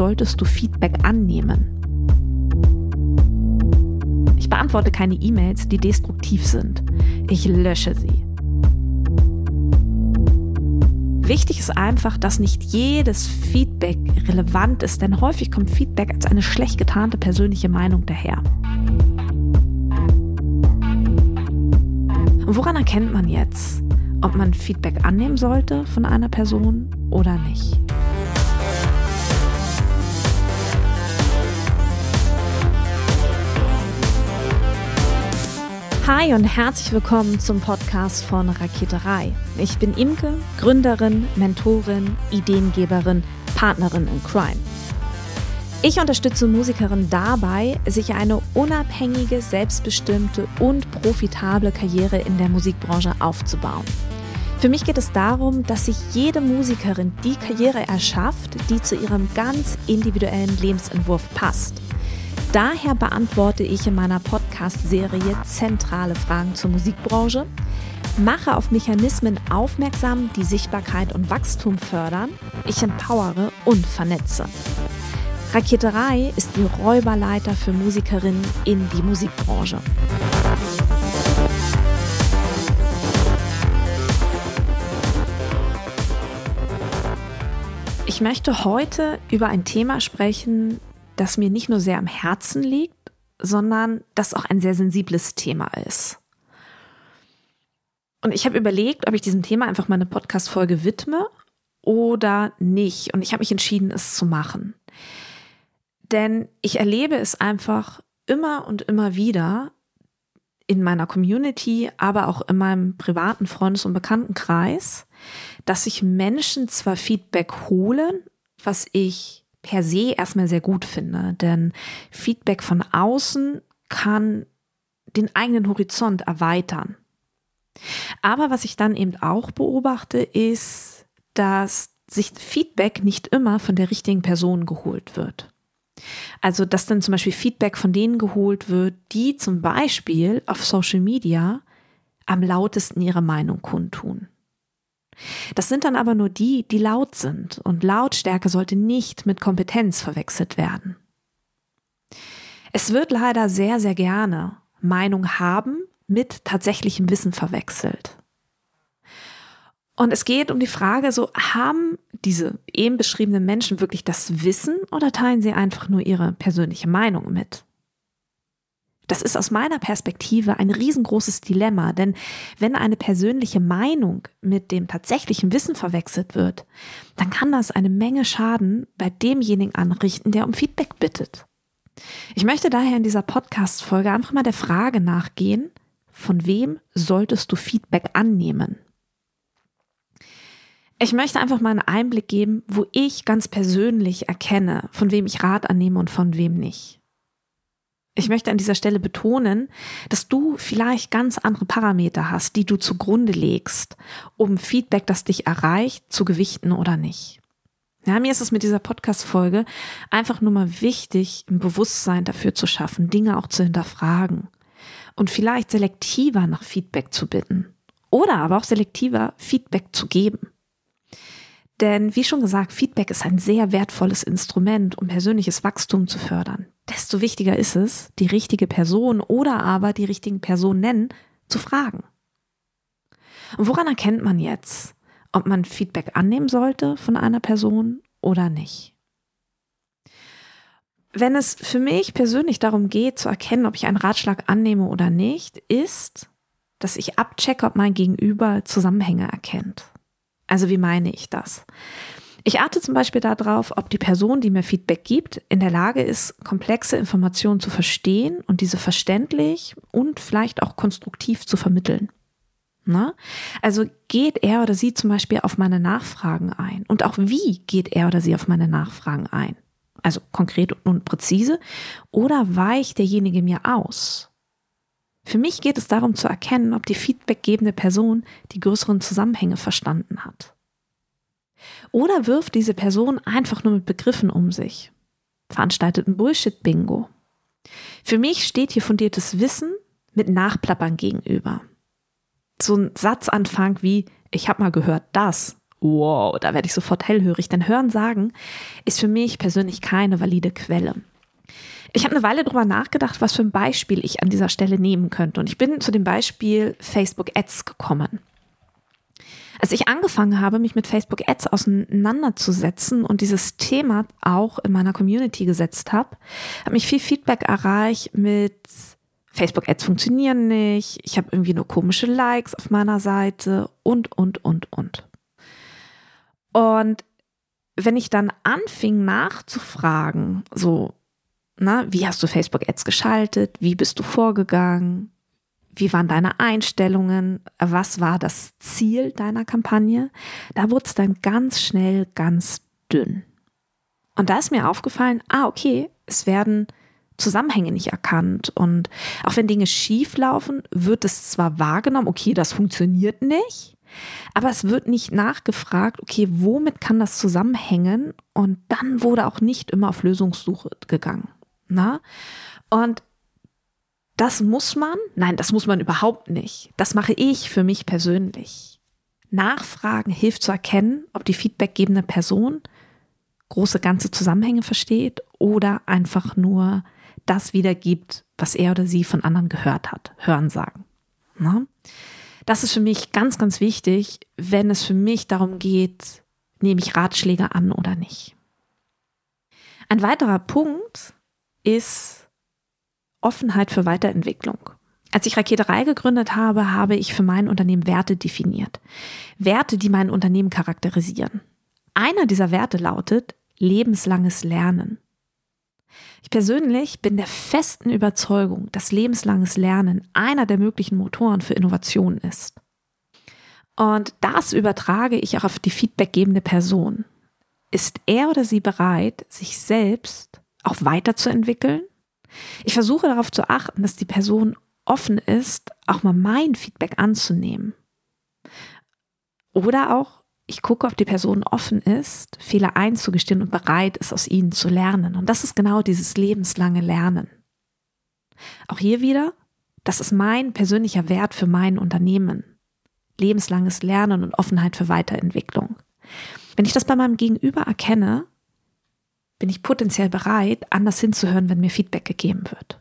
solltest du Feedback annehmen? Ich beantworte keine E-Mails, die destruktiv sind. Ich lösche sie. Wichtig ist einfach, dass nicht jedes Feedback relevant ist, denn häufig kommt Feedback als eine schlecht getarnte persönliche Meinung daher. Und woran erkennt man jetzt, ob man Feedback annehmen sollte von einer Person oder nicht? Hi und herzlich willkommen zum Podcast von Raketerei. Ich bin Imke, Gründerin, Mentorin, Ideengeberin, Partnerin in Crime. Ich unterstütze Musikerinnen dabei, sich eine unabhängige, selbstbestimmte und profitable Karriere in der Musikbranche aufzubauen. Für mich geht es darum, dass sich jede Musikerin die Karriere erschafft, die zu ihrem ganz individuellen Lebensentwurf passt. Daher beantworte ich in meiner Podcast-Serie zentrale Fragen zur Musikbranche, mache auf Mechanismen aufmerksam, die Sichtbarkeit und Wachstum fördern, ich empowere und vernetze. Raketerei ist die Räuberleiter für Musikerinnen in die Musikbranche. Ich möchte heute über ein Thema sprechen, das mir nicht nur sehr am Herzen liegt, sondern das auch ein sehr sensibles Thema ist. Und ich habe überlegt, ob ich diesem Thema einfach mal eine Podcast-Folge widme oder nicht. Und ich habe mich entschieden, es zu machen. Denn ich erlebe es einfach immer und immer wieder in meiner Community, aber auch in meinem privaten Freundes- und Bekanntenkreis, dass sich Menschen zwar Feedback holen, was ich per se erstmal sehr gut finde, denn Feedback von außen kann den eigenen Horizont erweitern. Aber was ich dann eben auch beobachte, ist, dass sich Feedback nicht immer von der richtigen Person geholt wird. Also, dass dann zum Beispiel Feedback von denen geholt wird, die zum Beispiel auf Social Media am lautesten ihre Meinung kundtun. Das sind dann aber nur die, die laut sind und Lautstärke sollte nicht mit Kompetenz verwechselt werden. Es wird leider sehr, sehr gerne Meinung haben mit tatsächlichem Wissen verwechselt. Und es geht um die Frage, so haben diese eben beschriebenen Menschen wirklich das Wissen oder teilen sie einfach nur ihre persönliche Meinung mit? Das ist aus meiner Perspektive ein riesengroßes Dilemma, denn wenn eine persönliche Meinung mit dem tatsächlichen Wissen verwechselt wird, dann kann das eine Menge Schaden bei demjenigen anrichten, der um Feedback bittet. Ich möchte daher in dieser Podcast-Folge einfach mal der Frage nachgehen, von wem solltest du Feedback annehmen? Ich möchte einfach mal einen Einblick geben, wo ich ganz persönlich erkenne, von wem ich Rat annehme und von wem nicht. Ich möchte an dieser Stelle betonen, dass du vielleicht ganz andere Parameter hast, die du zugrunde legst, um Feedback, das dich erreicht, zu gewichten oder nicht. Ja, mir ist es mit dieser Podcast-Folge einfach nur mal wichtig, ein Bewusstsein dafür zu schaffen, Dinge auch zu hinterfragen und vielleicht selektiver nach Feedback zu bitten oder aber auch selektiver Feedback zu geben. Denn wie schon gesagt, Feedback ist ein sehr wertvolles Instrument, um persönliches Wachstum zu fördern. Desto wichtiger ist es, die richtige Person oder aber die richtigen Personen zu fragen. Und woran erkennt man jetzt, ob man Feedback annehmen sollte von einer Person oder nicht? Wenn es für mich persönlich darum geht, zu erkennen, ob ich einen Ratschlag annehme oder nicht, ist, dass ich abchecke, ob mein Gegenüber Zusammenhänge erkennt. Also wie meine ich das? Ich achte zum Beispiel darauf, ob die Person, die mir Feedback gibt, in der Lage ist, komplexe Informationen zu verstehen und diese verständlich und vielleicht auch konstruktiv zu vermitteln. Na? Also geht er oder sie zum Beispiel auf meine Nachfragen ein? Und auch wie geht er oder sie auf meine Nachfragen ein? Also konkret und präzise? Oder weicht derjenige mir aus? Für mich geht es darum zu erkennen, ob die feedbackgebende Person die größeren Zusammenhänge verstanden hat. Oder wirft diese Person einfach nur mit Begriffen um sich, veranstaltet ein Bullshit-Bingo. Für mich steht hier fundiertes Wissen mit Nachplappern gegenüber. So ein Satzanfang wie, ich habe mal gehört das wow, da werde ich sofort hellhörig. Denn Hören sagen ist für mich persönlich keine valide Quelle. Ich habe eine Weile darüber nachgedacht, was für ein Beispiel ich an dieser Stelle nehmen könnte. Und ich bin zu dem Beispiel Facebook Ads gekommen. Als ich angefangen habe, mich mit Facebook Ads auseinanderzusetzen und dieses Thema auch in meiner Community gesetzt habe, habe mich viel Feedback erreicht mit Facebook Ads funktionieren nicht, ich habe irgendwie nur komische Likes auf meiner Seite und, und, und, und. Und wenn ich dann anfing nachzufragen, so, na, wie hast du Facebook Ads geschaltet? Wie bist du vorgegangen? Wie waren deine Einstellungen? Was war das Ziel deiner Kampagne? Da wurde es dann ganz schnell ganz dünn. Und da ist mir aufgefallen, ah, okay, es werden Zusammenhänge nicht erkannt. Und auch wenn Dinge schief laufen, wird es zwar wahrgenommen, okay, das funktioniert nicht, aber es wird nicht nachgefragt, okay, womit kann das zusammenhängen? Und dann wurde auch nicht immer auf Lösungssuche gegangen. Na? Und das muss man, nein, das muss man überhaupt nicht. Das mache ich für mich persönlich. Nachfragen hilft zu erkennen, ob die feedbackgebende Person große ganze Zusammenhänge versteht oder einfach nur das wiedergibt, was er oder sie von anderen gehört hat. Hören sagen. Na? Das ist für mich ganz, ganz wichtig, wenn es für mich darum geht, nehme ich Ratschläge an oder nicht. Ein weiterer Punkt ist Offenheit für Weiterentwicklung. Als ich Raketerei gegründet habe, habe ich für mein Unternehmen Werte definiert. Werte, die mein Unternehmen charakterisieren. Einer dieser Werte lautet lebenslanges Lernen. Ich persönlich bin der festen Überzeugung, dass lebenslanges Lernen einer der möglichen Motoren für Innovation ist. Und das übertrage ich auch auf die feedbackgebende Person. Ist er oder sie bereit, sich selbst auch weiterzuentwickeln? Ich versuche darauf zu achten, dass die Person offen ist, auch mal mein Feedback anzunehmen. Oder auch, ich gucke, ob die Person offen ist, Fehler einzugestehen und bereit ist, aus ihnen zu lernen. Und das ist genau dieses lebenslange Lernen. Auch hier wieder, das ist mein persönlicher Wert für mein Unternehmen. Lebenslanges Lernen und Offenheit für Weiterentwicklung. Wenn ich das bei meinem Gegenüber erkenne, bin ich potenziell bereit, anders hinzuhören, wenn mir Feedback gegeben wird.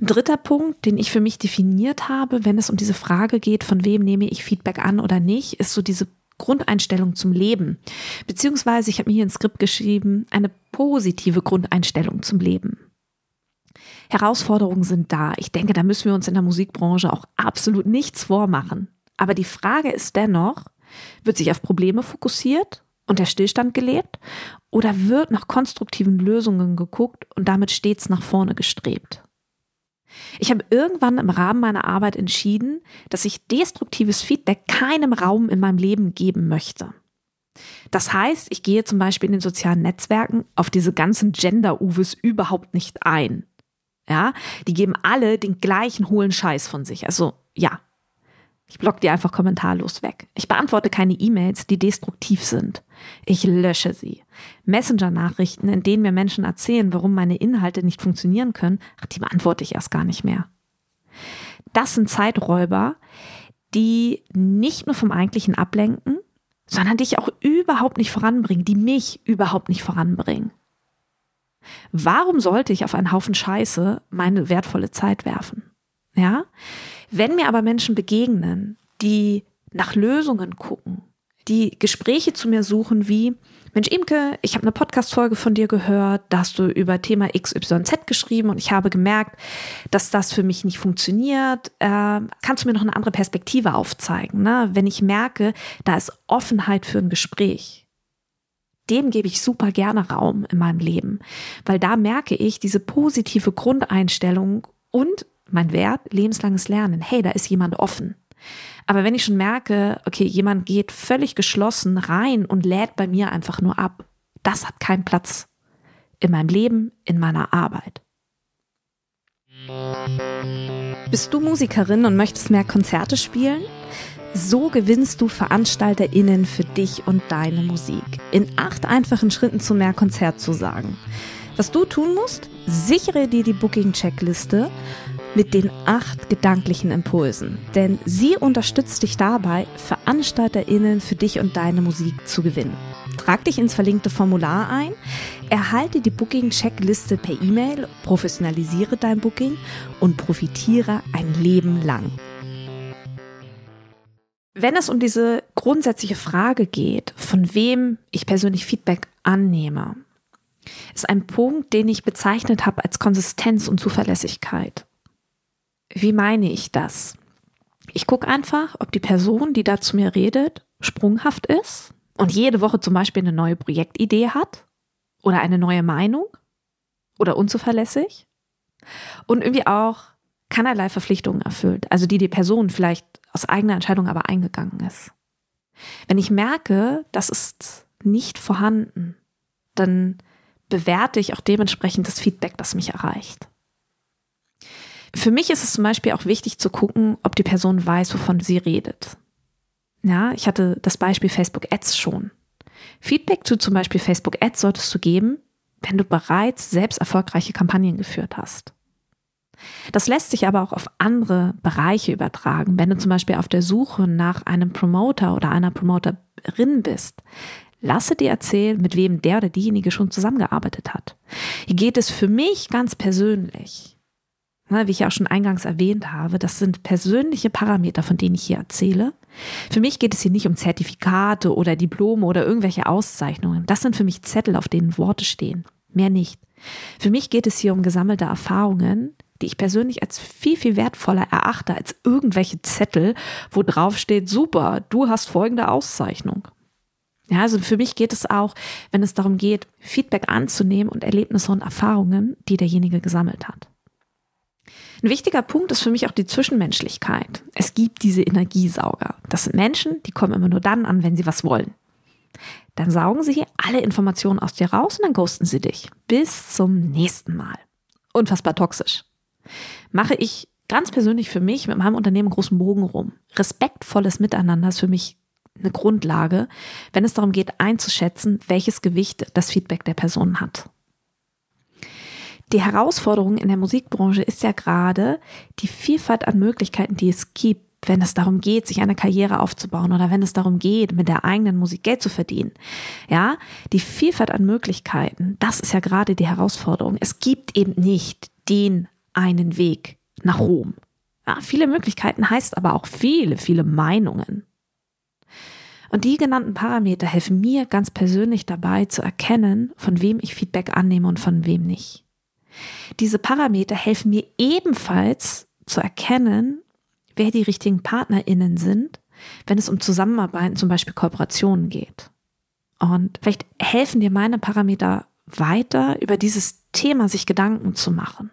Ein dritter Punkt, den ich für mich definiert habe, wenn es um diese Frage geht, von wem nehme ich Feedback an oder nicht, ist so diese Grundeinstellung zum Leben. Beziehungsweise, ich habe mir hier ein Skript geschrieben, eine positive Grundeinstellung zum Leben. Herausforderungen sind da. Ich denke, da müssen wir uns in der Musikbranche auch absolut nichts vormachen. Aber die Frage ist dennoch, wird sich auf Probleme fokussiert und der Stillstand gelebt oder wird nach konstruktiven Lösungen geguckt und damit stets nach vorne gestrebt? Ich habe irgendwann im Rahmen meiner Arbeit entschieden, dass ich destruktives Feedback keinem Raum in meinem Leben geben möchte. Das heißt, ich gehe zum Beispiel in den sozialen Netzwerken auf diese ganzen Gender-Uwes überhaupt nicht ein. Ja, die geben alle den gleichen hohlen Scheiß von sich. Also, ja, ich block die einfach kommentarlos weg. Ich beantworte keine E-Mails, die destruktiv sind. Ich lösche sie. Messenger-Nachrichten, in denen mir Menschen erzählen, warum meine Inhalte nicht funktionieren können, die beantworte ich erst gar nicht mehr. Das sind Zeiträuber, die nicht nur vom Eigentlichen ablenken, sondern dich auch überhaupt nicht voranbringen, die mich überhaupt nicht voranbringen. Warum sollte ich auf einen Haufen Scheiße meine wertvolle Zeit werfen? Ja? Wenn mir aber Menschen begegnen, die nach Lösungen gucken, die Gespräche zu mir suchen wie, Mensch Imke, ich habe eine Podcast-Folge von dir gehört, da hast du über Thema XYZ geschrieben und ich habe gemerkt, dass das für mich nicht funktioniert. Äh, kannst du mir noch eine andere Perspektive aufzeigen? Ne? Wenn ich merke, da ist Offenheit für ein Gespräch, dem gebe ich super gerne Raum in meinem Leben, weil da merke ich diese positive Grundeinstellung und mein Wert, lebenslanges Lernen. Hey, da ist jemand offen. Aber wenn ich schon merke, okay, jemand geht völlig geschlossen rein und lädt bei mir einfach nur ab, das hat keinen Platz in meinem Leben, in meiner Arbeit. Bist du Musikerin und möchtest mehr Konzerte spielen? So gewinnst du VeranstalterInnen für dich und deine Musik. In acht einfachen Schritten zu mehr Konzert zu sagen. Was du tun musst, sichere dir die Booking-Checkliste mit den acht gedanklichen Impulsen. Denn sie unterstützt dich dabei, VeranstalterInnen für dich und deine Musik zu gewinnen. Trag dich ins verlinkte Formular ein, erhalte die Booking-Checkliste per E-Mail, professionalisiere dein Booking und profitiere ein Leben lang. Wenn es um diese grundsätzliche Frage geht, von wem ich persönlich Feedback annehme, ist ein Punkt, den ich bezeichnet habe als Konsistenz und Zuverlässigkeit. Wie meine ich das? Ich gucke einfach, ob die Person, die da zu mir redet, sprunghaft ist und jede Woche zum Beispiel eine neue Projektidee hat oder eine neue Meinung oder unzuverlässig und irgendwie auch keinerlei Verpflichtungen erfüllt, also die die Person vielleicht aus eigener Entscheidung aber eingegangen ist. Wenn ich merke, das ist nicht vorhanden, dann bewerte ich auch dementsprechend das Feedback, das mich erreicht. Für mich ist es zum Beispiel auch wichtig zu gucken, ob die Person weiß, wovon sie redet. Ja, ich hatte das Beispiel Facebook Ads schon. Feedback zu zum Beispiel Facebook Ads solltest du geben, wenn du bereits selbst erfolgreiche Kampagnen geführt hast. Das lässt sich aber auch auf andere Bereiche übertragen. Wenn du zum Beispiel auf der Suche nach einem Promoter oder einer Promoterin bist, lasse dir erzählen, mit wem der oder diejenige schon zusammengearbeitet hat. Hier geht es für mich ganz persönlich. Wie ich ja auch schon eingangs erwähnt habe, das sind persönliche Parameter, von denen ich hier erzähle. Für mich geht es hier nicht um Zertifikate oder Diplome oder irgendwelche Auszeichnungen. Das sind für mich Zettel, auf denen Worte stehen. Mehr nicht. Für mich geht es hier um gesammelte Erfahrungen, die ich persönlich als viel, viel wertvoller erachte als irgendwelche Zettel, wo drauf steht, super, du hast folgende Auszeichnung. Ja, also für mich geht es auch, wenn es darum geht, Feedback anzunehmen und Erlebnisse und Erfahrungen, die derjenige gesammelt hat. Ein wichtiger Punkt ist für mich auch die Zwischenmenschlichkeit. Es gibt diese Energiesauger. Das sind Menschen, die kommen immer nur dann an, wenn sie was wollen. Dann saugen sie alle Informationen aus dir raus und dann ghosten sie dich. Bis zum nächsten Mal. Unfassbar toxisch. Mache ich ganz persönlich für mich mit meinem Unternehmen großen Bogen rum. Respektvolles Miteinander ist für mich eine Grundlage, wenn es darum geht, einzuschätzen, welches Gewicht das Feedback der Person hat. Die Herausforderung in der Musikbranche ist ja gerade die Vielfalt an Möglichkeiten, die es gibt, wenn es darum geht, sich eine Karriere aufzubauen oder wenn es darum geht, mit der eigenen Musik Geld zu verdienen. Ja, die Vielfalt an Möglichkeiten, das ist ja gerade die Herausforderung. Es gibt eben nicht den einen Weg nach Rom. Ja, viele Möglichkeiten heißt aber auch viele, viele Meinungen. Und die genannten Parameter helfen mir ganz persönlich dabei zu erkennen, von wem ich Feedback annehme und von wem nicht. Diese Parameter helfen mir ebenfalls zu erkennen, wer die richtigen PartnerInnen sind, wenn es um Zusammenarbeiten, zum Beispiel Kooperationen geht. Und vielleicht helfen dir meine Parameter weiter, über dieses Thema sich Gedanken zu machen.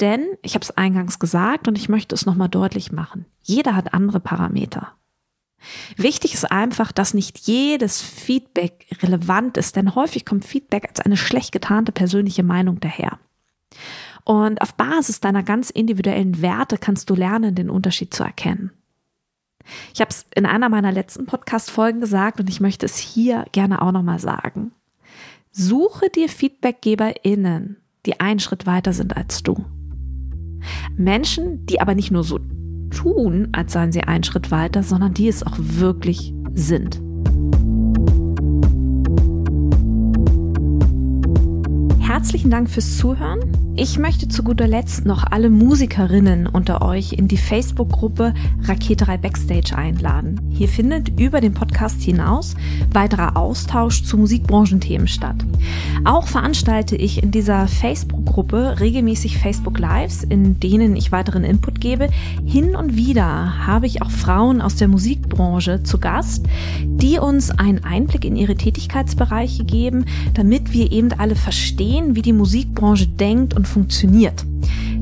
Denn, ich habe es eingangs gesagt und ich möchte es nochmal deutlich machen, jeder hat andere Parameter. Wichtig ist einfach, dass nicht jedes Feedback relevant ist, denn häufig kommt Feedback als eine schlecht getarnte persönliche Meinung daher. Und auf Basis deiner ganz individuellen Werte kannst du lernen, den Unterschied zu erkennen. Ich habe es in einer meiner letzten Podcast-Folgen gesagt und ich möchte es hier gerne auch nochmal sagen. Suche dir FeedbackgeberInnen, die einen Schritt weiter sind als du. Menschen, die aber nicht nur so tun, als seien sie einen Schritt weiter, sondern die es auch wirklich sind. Herzlichen Dank fürs Zuhören. Ich möchte zu guter Letzt noch alle Musikerinnen unter euch in die Facebook-Gruppe Raketerei Backstage einladen. Hier findet über den Podcast hinaus weiterer Austausch zu Musikbranchenthemen statt. Auch veranstalte ich in dieser Facebook-Gruppe regelmäßig Facebook Lives, in denen ich weiteren Input gebe. Hin und wieder habe ich auch Frauen aus der Musikbranche zu Gast, die uns einen Einblick in ihre Tätigkeitsbereiche geben, damit wir eben alle verstehen, wie die Musikbranche denkt und funktioniert.